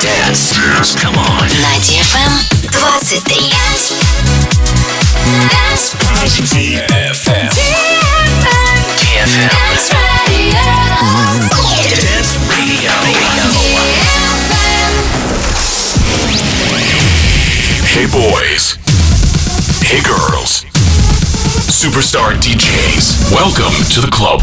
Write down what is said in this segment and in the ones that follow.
Dance, come on. Dance Radio. Dance Radio. Hey boys. Hey girls. Superstar DJs. Welcome to the club.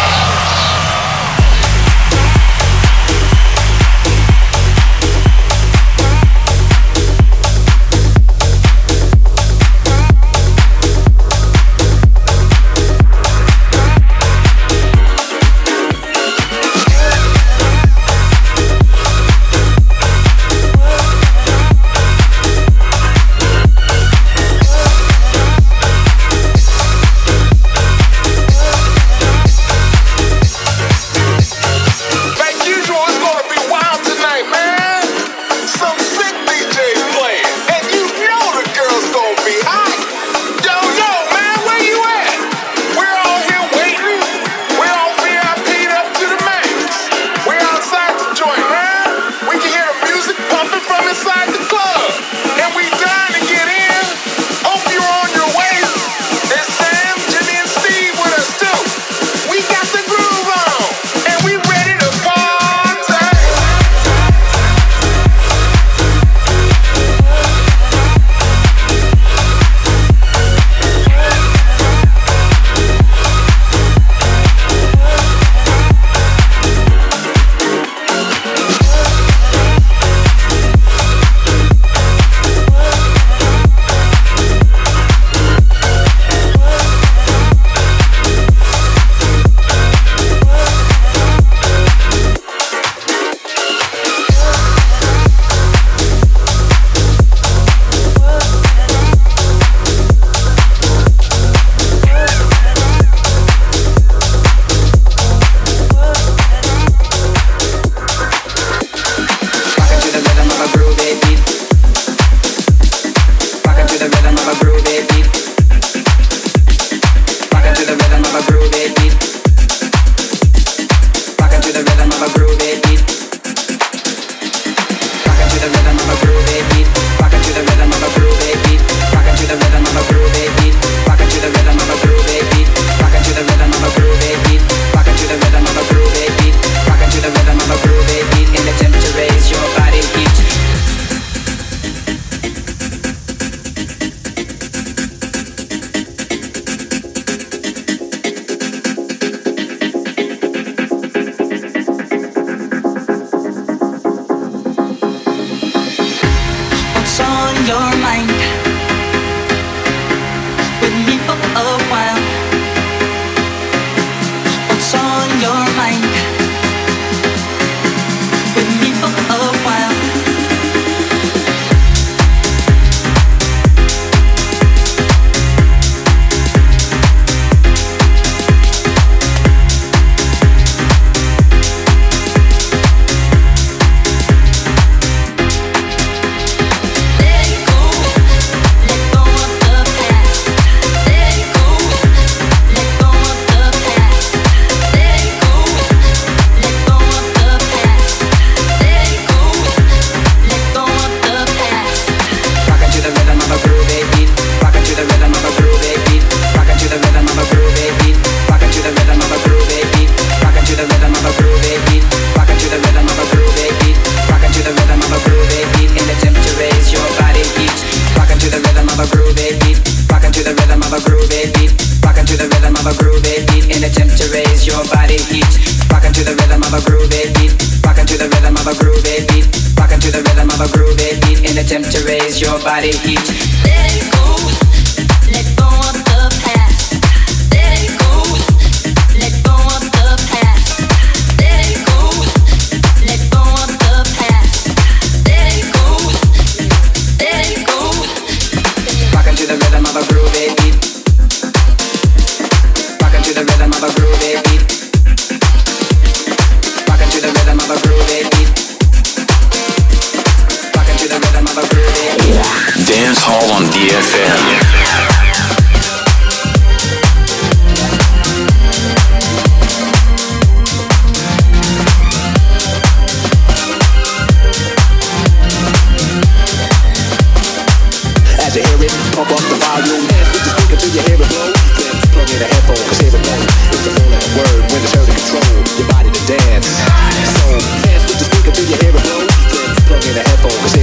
Cause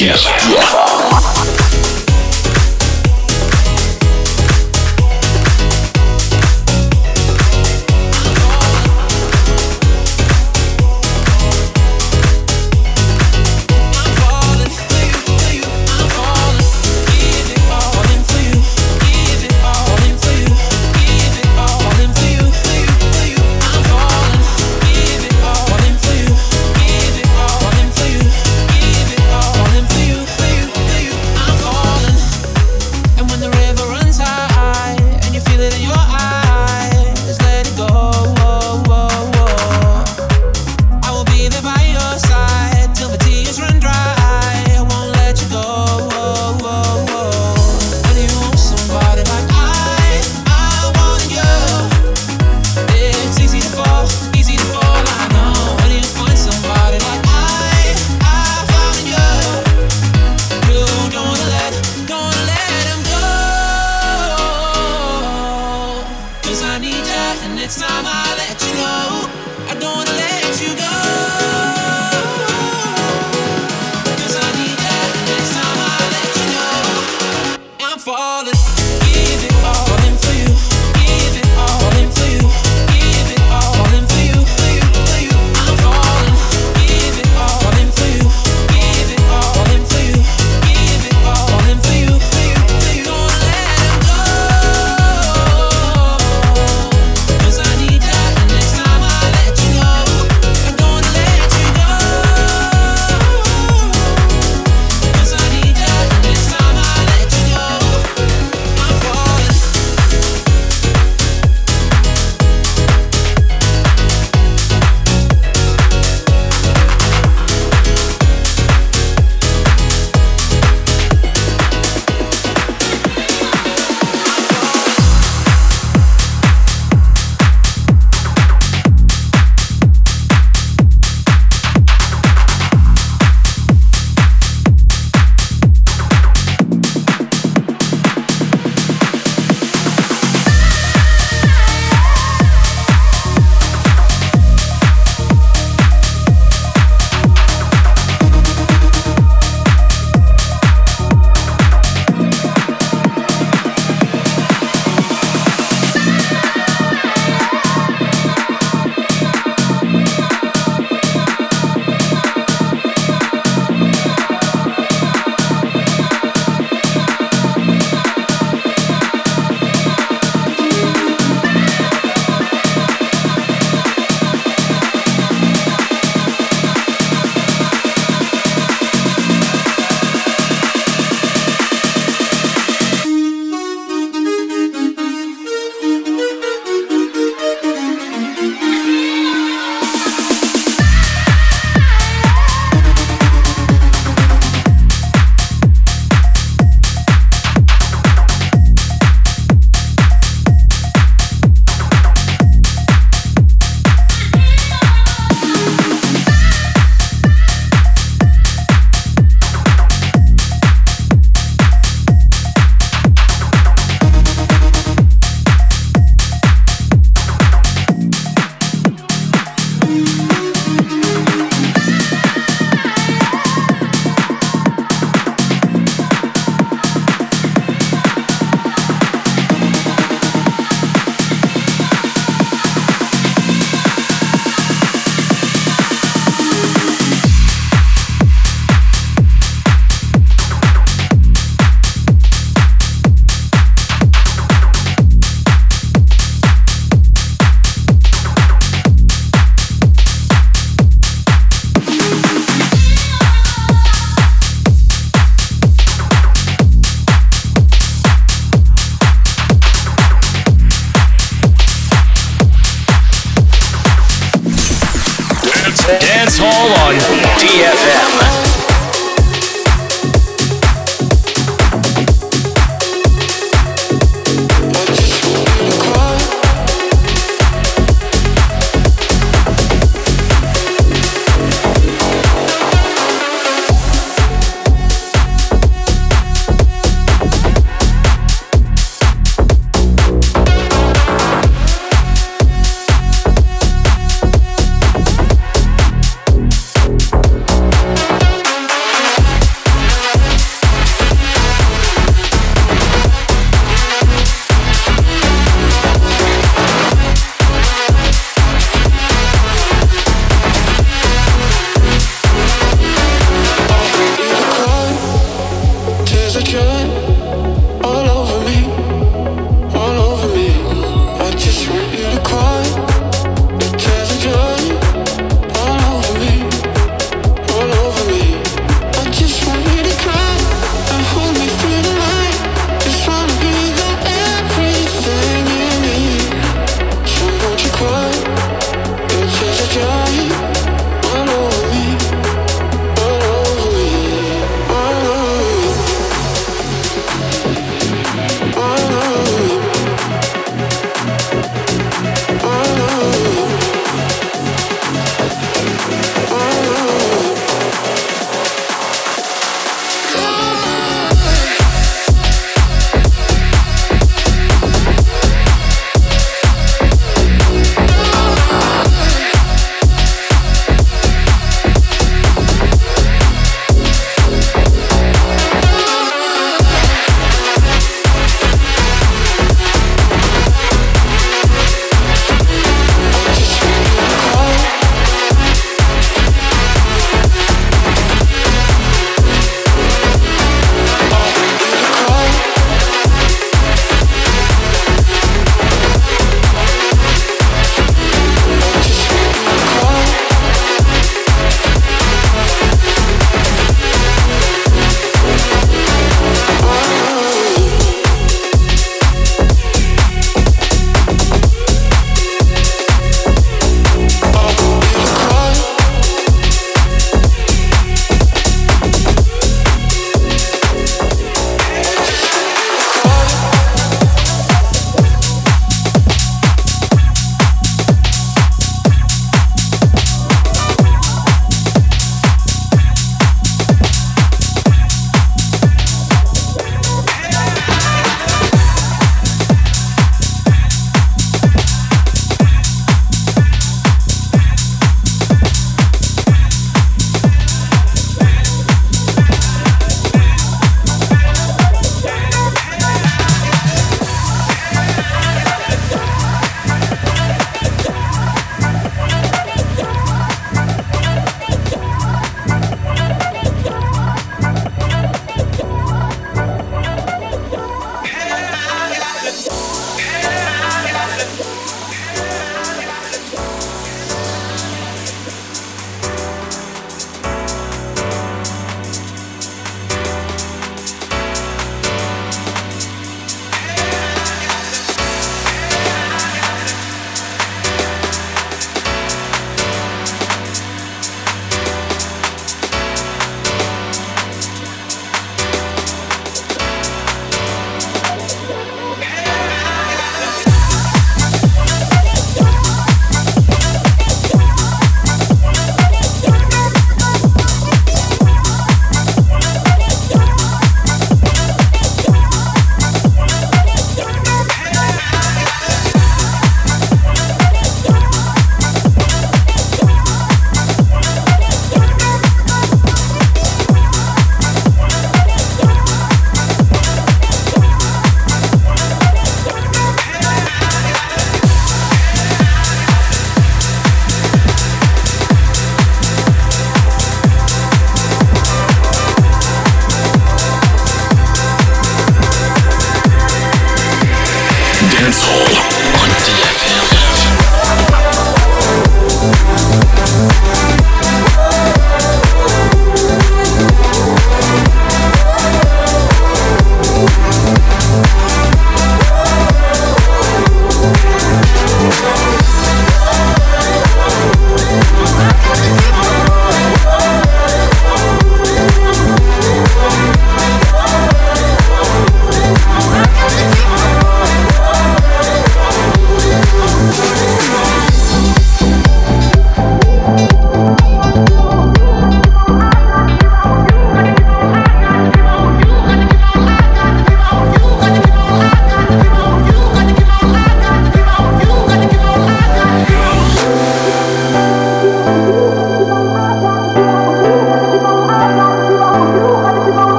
Yes. Yes.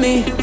Me.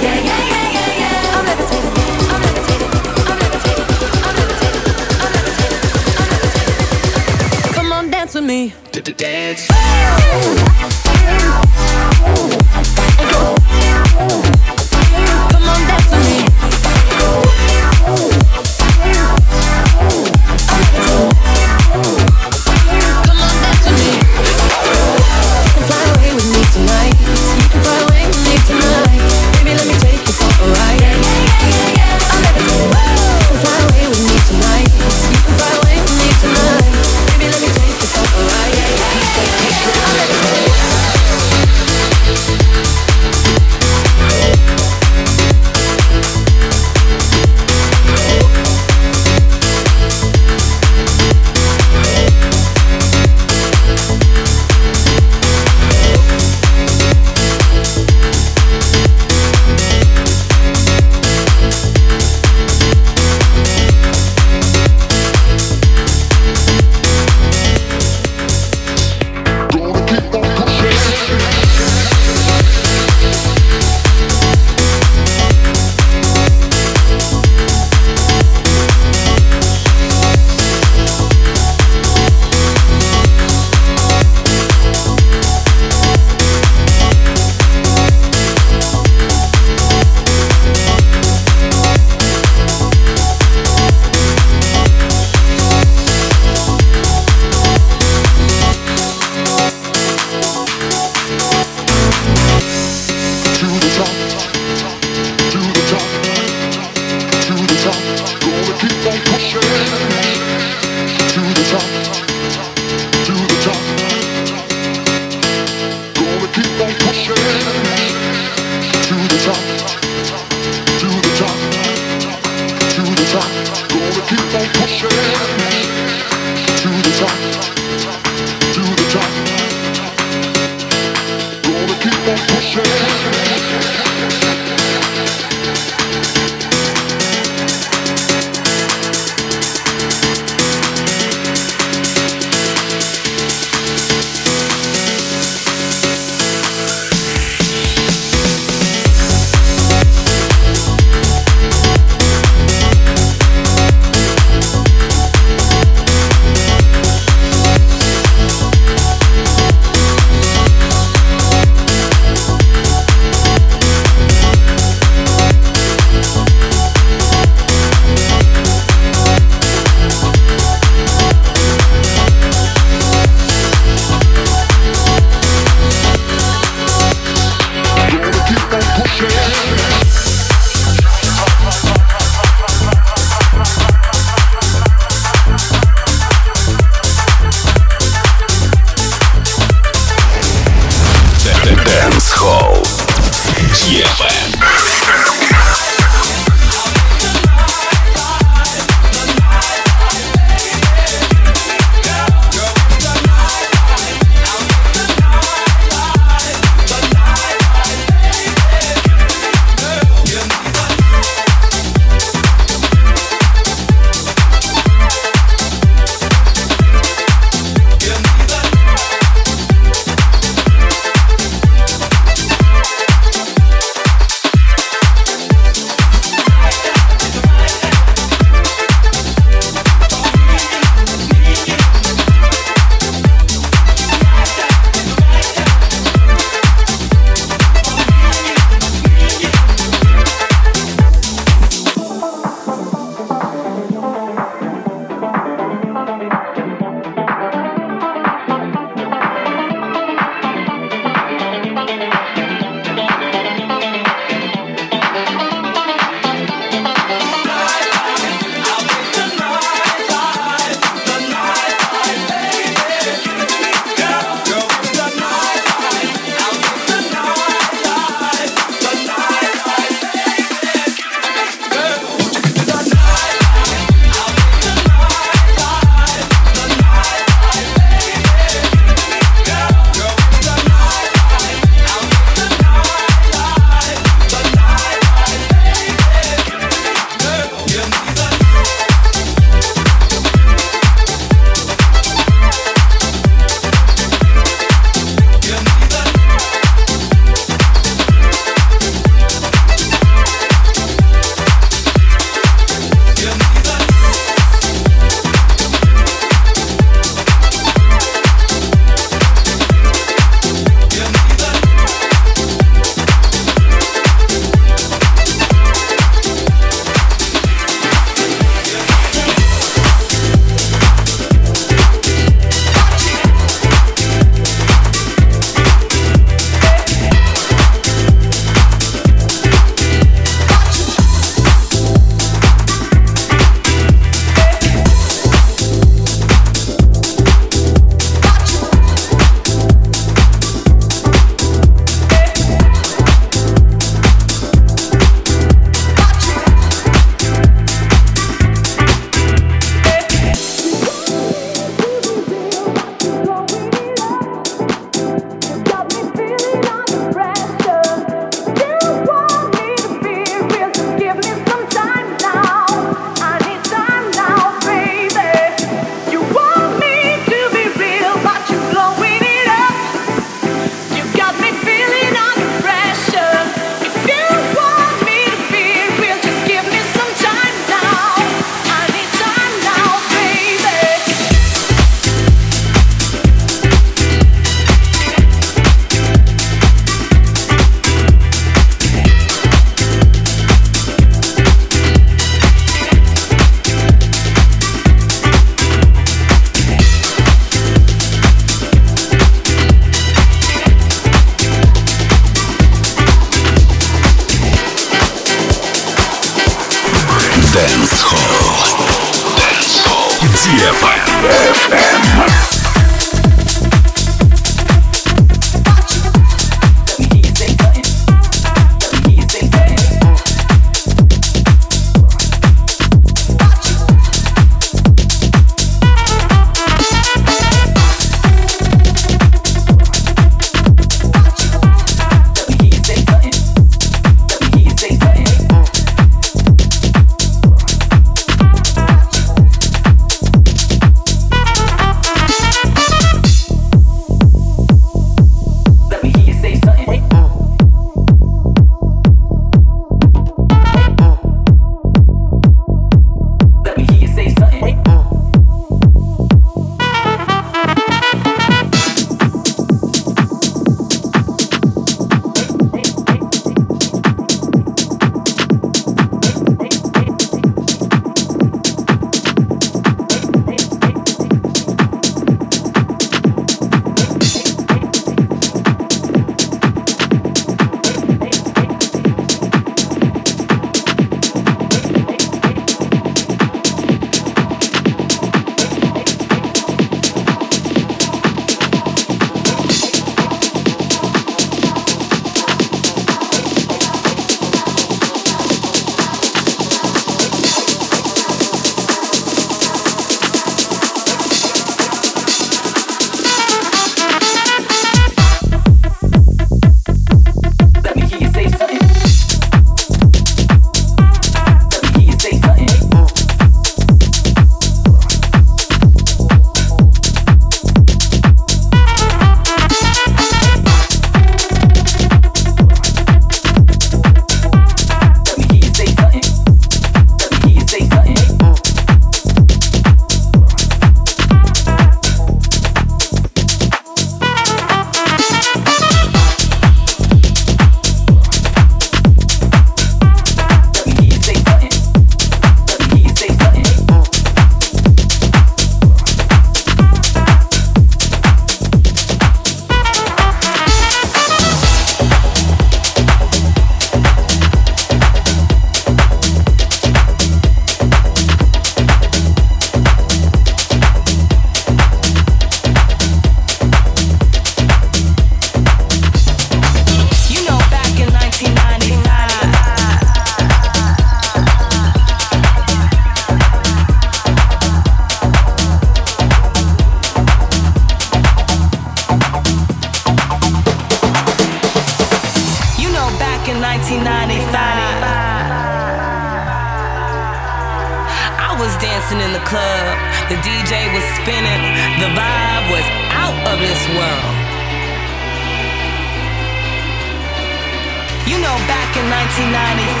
You know, back in 1995,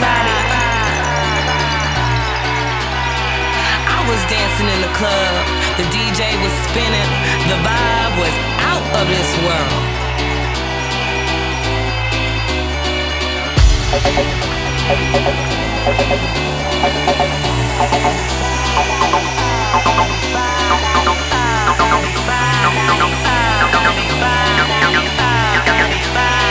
I was dancing in the club. The DJ was spinning. The vibe was out of this world. Bye.